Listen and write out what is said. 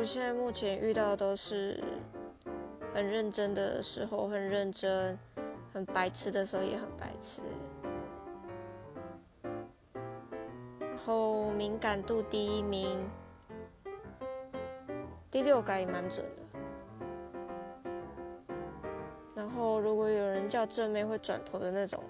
我现在目前遇到的都是很认真的时候，很认真，很白痴的时候也很白痴。然后敏感度第一名。第六感也蛮准的。然后如果有人叫正妹会转头的那种。